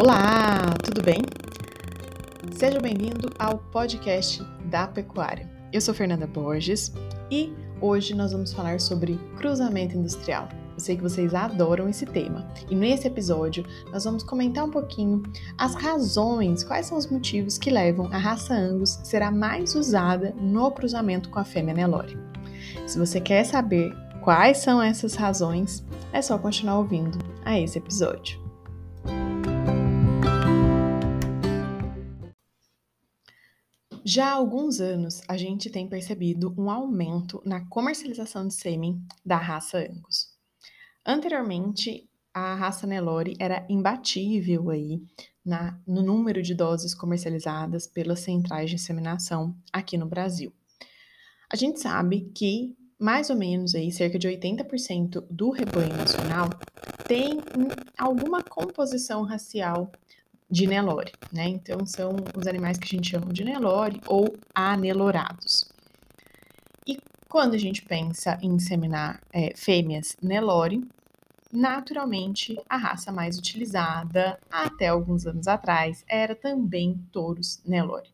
Olá, tudo bem? Seja bem-vindo ao podcast da pecuária. Eu sou Fernanda Borges e hoje nós vamos falar sobre cruzamento industrial. Eu sei que vocês adoram esse tema e nesse episódio nós vamos comentar um pouquinho as razões, quais são os motivos que levam a raça Angus ser a mais usada no cruzamento com a fêmea Nelore. Se você quer saber quais são essas razões, é só continuar ouvindo a esse episódio. Já há alguns anos, a gente tem percebido um aumento na comercialização de sêmen da raça Angus. Anteriormente, a raça Nelore era imbatível aí na, no número de doses comercializadas pelas centrais de inseminação aqui no Brasil. A gente sabe que mais ou menos aí cerca de 80% do rebanho nacional tem alguma composição racial de Nelore, né? Então são os animais que a gente chama de Nelore ou anelorados. E quando a gente pensa em inseminar é, fêmeas Nelore, naturalmente a raça mais utilizada até alguns anos atrás era também touros Nelore.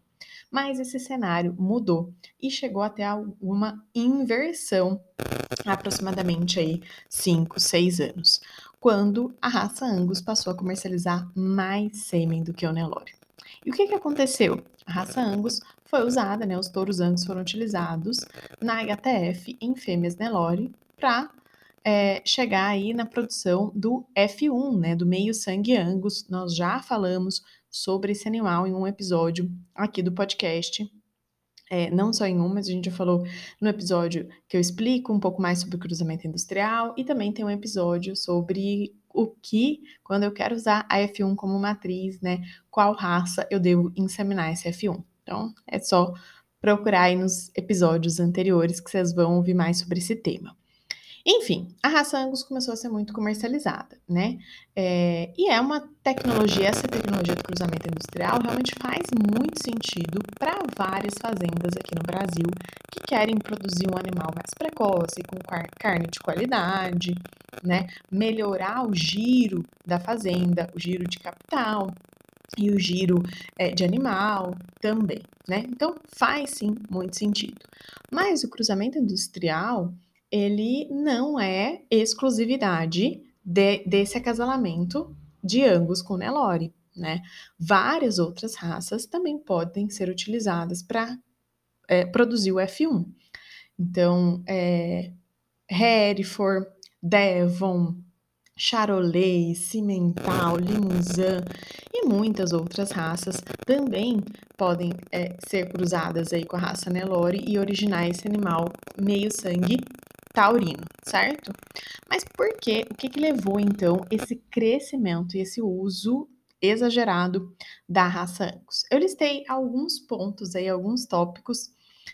Mas esse cenário mudou e chegou até uma inversão aproximadamente aí 5, 6 anos quando a raça Angus passou a comercializar mais sêmen do que o Nelore. E o que, que aconteceu? A raça Angus foi usada, né, os touros Angus foram utilizados na HTF em fêmeas Nelore para é, chegar aí na produção do F1, né, do meio sangue Angus. Nós já falamos sobre esse animal em um episódio aqui do podcast é, não só em um, mas a gente já falou no episódio que eu explico um pouco mais sobre cruzamento industrial e também tem um episódio sobre o que, quando eu quero usar a F1 como matriz, né, qual raça eu devo inseminar esse F1. Então, é só procurar aí nos episódios anteriores que vocês vão ouvir mais sobre esse tema. Enfim, a raça Angus começou a ser muito comercializada, né? É, e é uma tecnologia, essa tecnologia do cruzamento industrial realmente faz muito sentido para várias fazendas aqui no Brasil que querem produzir um animal mais precoce, com carne de qualidade, né? Melhorar o giro da fazenda, o giro de capital, e o giro é, de animal também, né? Então faz sim muito sentido. Mas o cruzamento industrial ele não é exclusividade de, desse acasalamento de Angus com Nelore, né? Várias outras raças também podem ser utilizadas para é, produzir o F1. Então, é, Hereford, Devon, Charolais, Cimental, Limousin e muitas outras raças também podem é, ser cruzadas aí com a raça Nelore e originar esse animal meio sangue taurino, certo? Mas por que? O que, que levou então esse crescimento e esse uso exagerado da raça Angus? Eu listei alguns pontos aí, alguns tópicos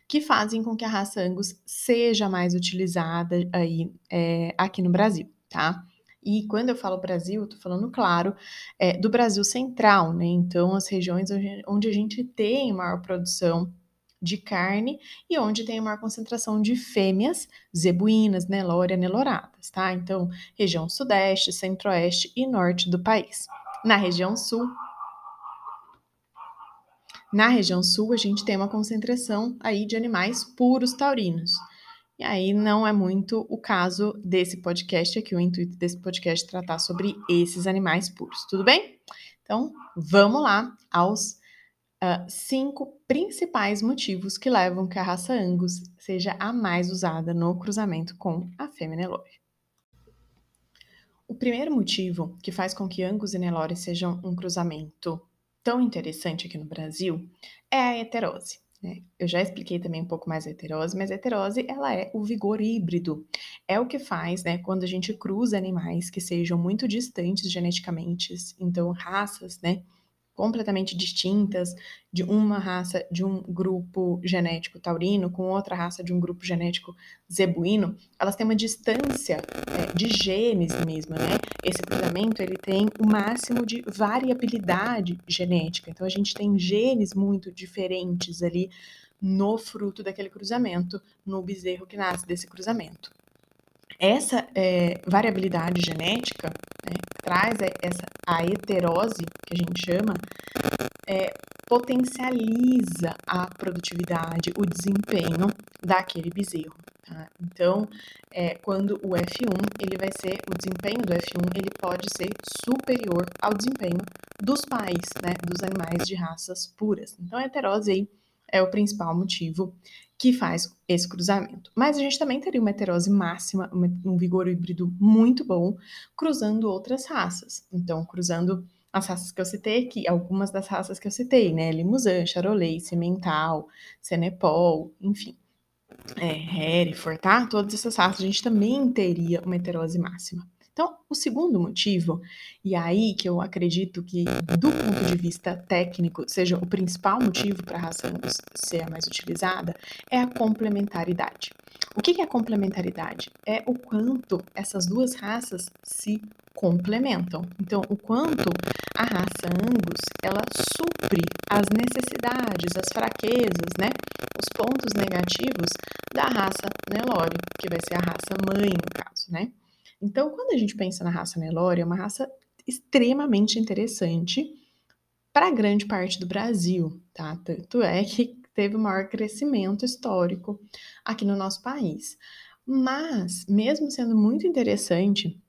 que fazem com que a raça Angus seja mais utilizada aí é, aqui no Brasil, tá? E quando eu falo Brasil, eu tô falando, claro, é, do Brasil central, né? Então, as regiões onde a gente tem maior produção de carne e onde tem maior concentração de fêmeas zebuínas, nelória, neloradas, tá? Então, região sudeste, centro-oeste e norte do país. Na região sul, na região sul, a gente tem uma concentração aí de animais puros taurinos. E aí não é muito o caso desse podcast aqui, o intuito desse podcast é tratar sobre esses animais puros, tudo bem? Então, vamos lá aos uh, cinco principais motivos que levam que a raça Angus seja a mais usada no cruzamento com a fêmea Nelore. O primeiro motivo que faz com que Angus e Nelore sejam um cruzamento tão interessante aqui no Brasil é a heterose. Né? Eu já expliquei também um pouco mais a heterose, mas a heterose ela é o vigor híbrido. É o que faz, né, quando a gente cruza animais que sejam muito distantes geneticamente, então raças, né, completamente distintas de uma raça de um grupo genético taurino com outra raça de um grupo genético zebuíno, elas têm uma distância é, de genes mesmo, né? Esse cruzamento ele tem o máximo de variabilidade genética. Então a gente tem genes muito diferentes ali no fruto daquele cruzamento, no bezerro que nasce desse cruzamento. Essa é, variabilidade genética, né, traz essa, a heterose, que a gente chama, é, potencializa a produtividade, o desempenho daquele bezerro. Tá? Então, é, quando o F1, ele vai ser, o desempenho do F1, ele pode ser superior ao desempenho dos pais, né, dos animais de raças puras. Então, a heterose aí é o principal motivo que faz esse cruzamento. Mas a gente também teria uma heterose máxima, um vigor híbrido muito bom, cruzando outras raças. Então, cruzando as raças que eu citei aqui, algumas das raças que eu citei, né? Limousin, Charolais, Cimental, Senepol, enfim. É, Hereford, tá? Todas essas raças a gente também teria uma heterose máxima. Então, o segundo motivo, e aí que eu acredito que, do ponto de vista técnico, seja o principal motivo para a Angus ser a mais utilizada, é a complementaridade. O que é complementaridade? É o quanto essas duas raças se complementam. Então, o quanto a raça Angus ela supre as necessidades, as fraquezas, né, os pontos negativos da raça Nelore, que vai ser a raça mãe no caso, né? Então, quando a gente pensa na raça Nelore, é uma raça extremamente interessante para grande parte do Brasil, tá? Tanto é que teve o maior crescimento histórico aqui no nosso país. Mas, mesmo sendo muito interessante,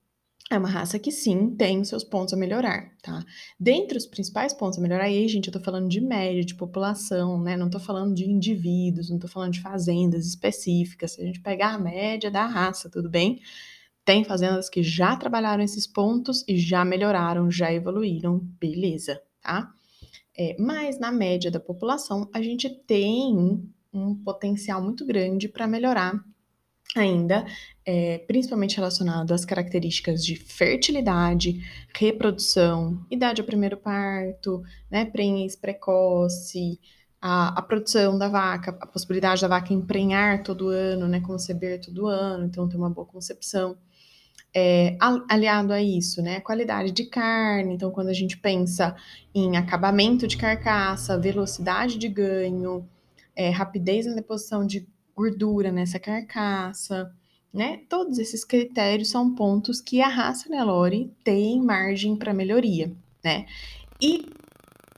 é uma raça que sim tem seus pontos a melhorar, tá? Dentre os principais pontos a melhorar, aí, gente, eu tô falando de média, de população, né? Não tô falando de indivíduos, não tô falando de fazendas específicas. Se a gente pegar a média da raça, tudo bem? Tem fazendas que já trabalharam esses pontos e já melhoraram, já evoluíram, beleza, tá? É, mas na média da população, a gente tem um potencial muito grande para melhorar ainda, é, principalmente relacionado às características de fertilidade, reprodução, idade ao primeiro parto, né, prenhez precoce, a, a, produção da vaca, a possibilidade da vaca emprenhar todo ano, né, conceber todo ano, então ter uma boa concepção é, aliado a isso, né? Qualidade de carne. Então, quando a gente pensa em acabamento de carcaça, velocidade de ganho, é, rapidez na deposição de gordura nessa carcaça, né? Todos esses critérios são pontos que a raça Nelore tem margem para melhoria, né? E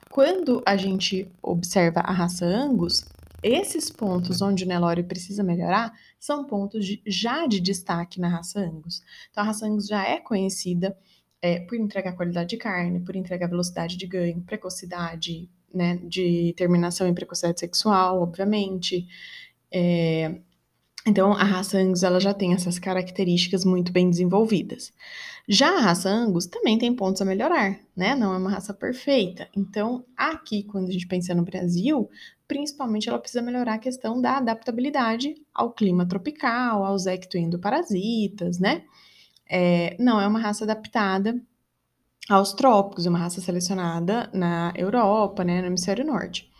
quando a gente observa a raça Angus, esses pontos onde o Nelore precisa melhorar são pontos de, já de destaque na raça Angus. Então, a raça Angus já é conhecida é, por entregar qualidade de carne, por entregar velocidade de ganho, precocidade, né, de terminação em precocidade sexual, obviamente. É, então, a raça Angus ela já tem essas características muito bem desenvolvidas. Já a raça Angus também tem pontos a melhorar, né? Não é uma raça perfeita. Então, aqui, quando a gente pensa no Brasil, principalmente ela precisa melhorar a questão da adaptabilidade ao clima tropical, aos ectoendoparasitas, né? É, não é uma raça adaptada aos trópicos, é uma raça selecionada na Europa, né, no hemisfério norte.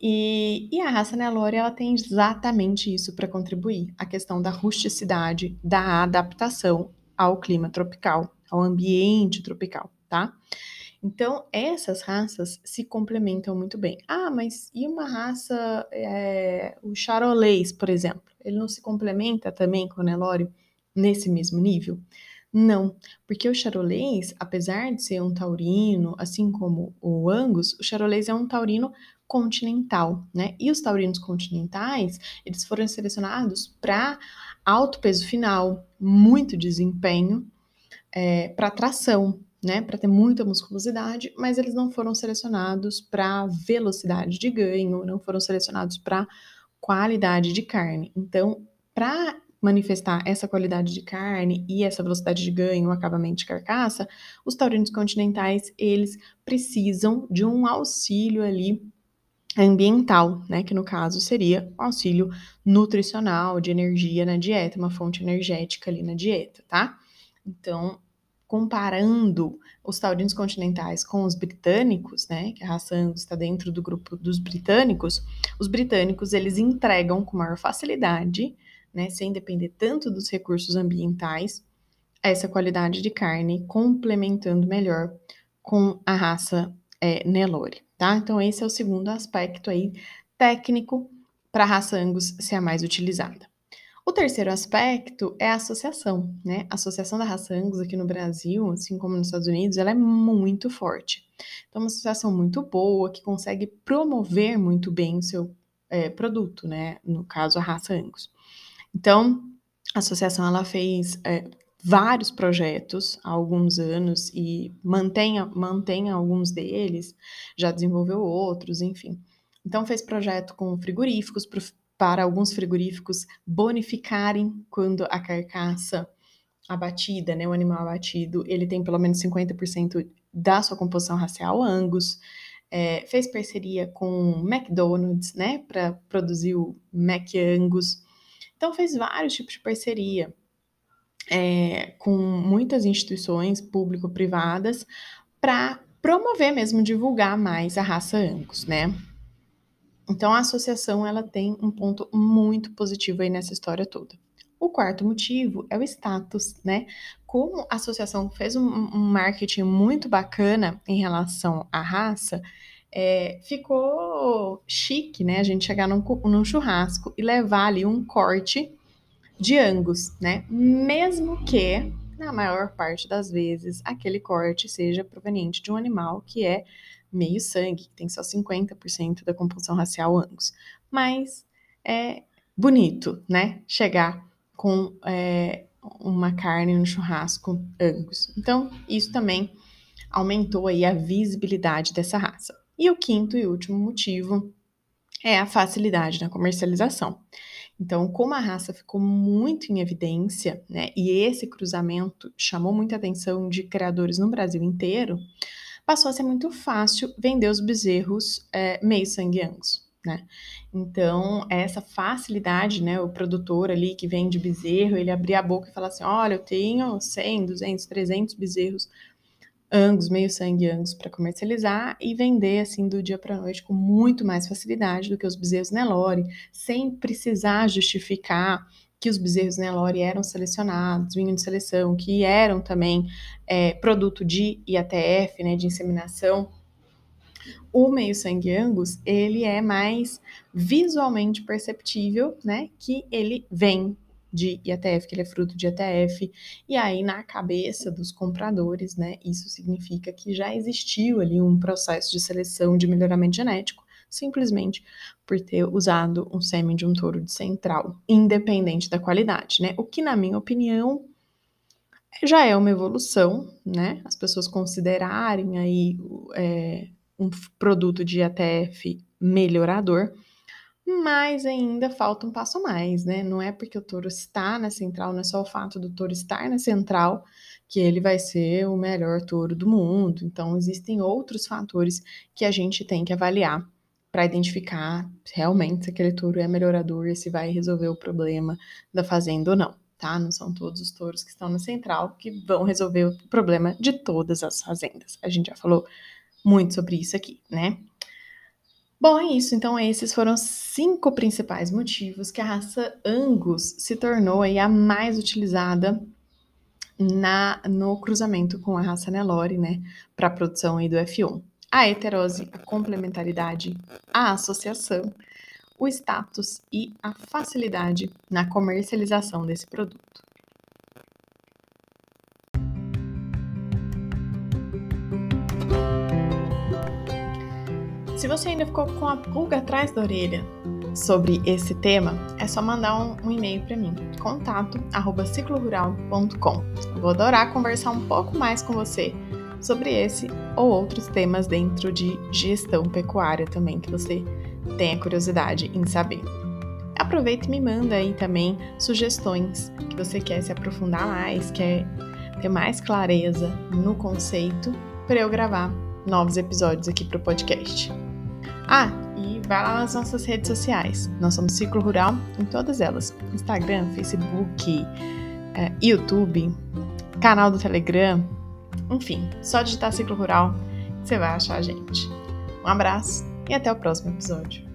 E, e, a raça Nelore, ela tem exatamente isso para contribuir, a questão da rusticidade, da adaptação ao clima tropical, ao ambiente tropical, tá? Então, essas raças se complementam muito bem. Ah, mas e uma raça, é, o charolês, por exemplo? Ele não se complementa também com o Nelore nesse mesmo nível? Não, porque o charolês, apesar de ser um taurino, assim como o angus, o charolês é um taurino continental, né? E os taurinos continentais, eles foram selecionados para alto peso final, muito desempenho, é, para tração, né, para ter muita musculosidade, mas eles não foram selecionados para velocidade de ganho, não foram selecionados para qualidade de carne. Então, para manifestar essa qualidade de carne e essa velocidade de ganho, acabamento de carcaça, os taurinos continentais, eles precisam de um auxílio ali ambiental, né, que no caso seria auxílio nutricional, de energia na dieta, uma fonte energética ali na dieta, tá? Então, comparando os taurinos continentais com os britânicos, né, que a raça Angus está dentro do grupo dos britânicos, os britânicos eles entregam com maior facilidade, né, sem depender tanto dos recursos ambientais, essa qualidade de carne, complementando melhor com a raça é, Nelore, tá? Então esse é o segundo aspecto aí técnico para a raça Angus ser a mais utilizada. O terceiro aspecto é a associação, né? A associação da raça Angus aqui no Brasil, assim como nos Estados Unidos, ela é muito forte. Então, uma associação muito boa que consegue promover muito bem o seu é, produto, né? No caso, a raça Angus. Então, a associação ela fez é, vários projetos há alguns anos e mantém, mantém alguns deles, já desenvolveu outros, enfim. Então, fez projeto com frigoríficos para alguns frigoríficos bonificarem quando a carcaça abatida, né, o animal abatido, ele tem pelo menos 50% da sua composição racial Angus. É, fez parceria com McDonald's, né, para produzir o Mac Angus. Então fez vários tipos de parceria é, com muitas instituições público-privadas para promover mesmo, divulgar mais a raça Angus, né? Então a associação ela tem um ponto muito positivo aí nessa história toda. O quarto motivo é o status, né? Como a associação fez um, marketing muito bacana em relação à raça, é, ficou chique, né? A gente chegar num, num churrasco e levar ali um corte de Angus, né? Mesmo que, na maior parte das vezes, aquele corte seja proveniente de um animal que é meio sangue, que tem só 50% da composição racial Angus. Mas é bonito, né? Chegar com é, uma carne no churrasco Angus. Então, isso também aumentou aí a visibilidade dessa raça. E o quinto e último motivo é a facilidade na comercialização. Então, como a raça ficou muito em evidência, né, e esse cruzamento chamou muita atenção de criadores no Brasil inteiro, passou a ser muito fácil vender os bezerros é, meio sangue angus, né? Então, essa facilidade, né, o produtor ali que vende bezerro, ele abrir a boca e falar assim, olha, eu tenho 100, 200, 300 bezerros Angus, meio sangue Angus para comercializar e vender assim do dia para noite com muito mais facilidade do que os bezerros Nelore, sem precisar justificar que os bezerros Nelore eram selecionados, vinham de seleção, que eram também é, produto de IATF, né, de inseminação. O meio sangue Angus, ele é mais visualmente perceptível, né, que ele vem de IATF, que ele é fruto de IATF, e aí na cabeça dos compradores, né, isso significa que já existiu ali um processo de seleção de melhoramento genético, simplesmente por ter usado um sêmen de um touro de central, independente da qualidade, né? O que, na minha opinião, já é uma evolução, né? As pessoas considerarem aí é, um produto de ATF melhorador, mas ainda falta um passo a mais, né? Não é porque o touro está na central, não é só o fato do touro estar na central que ele vai ser o melhor touro do mundo. Então, existem outros fatores que a gente tem que avaliar para identificar realmente se aquele touro é melhorador e se vai resolver o problema da fazenda ou não, tá? Não são todos os touros que estão na central que vão resolver o problema de todas as fazendas. A gente já falou muito sobre isso aqui, né? Bom, é isso. Então, esses foram cinco principais motivos que a raça Angus se tornou aí a mais utilizada na, no cruzamento com a raça Nelore, né, para a produção aí do F1. A heterose, a complementaridade, a associação, o status e a facilidade na comercialização desse produto. Se você ainda ficou com a pulga atrás da orelha sobre esse tema, é só mandar um, um e-mail para mim, contato@ciclorural.com. Vou adorar conversar um pouco mais com você sobre esse ou outros temas dentro de gestão pecuária também que você tenha curiosidade em saber. Aproveita e me manda aí também sugestões que você quer se aprofundar mais, quer ter mais clareza no conceito para eu gravar novos episódios aqui para o podcast. Ah, e vai lá nas nossas redes sociais. Nós somos Ciclo Rural em todas elas: Instagram, Facebook, é, YouTube, canal do Telegram. Enfim, só digitar Ciclo Rural você vai achar a gente. Um abraço e até o próximo episódio.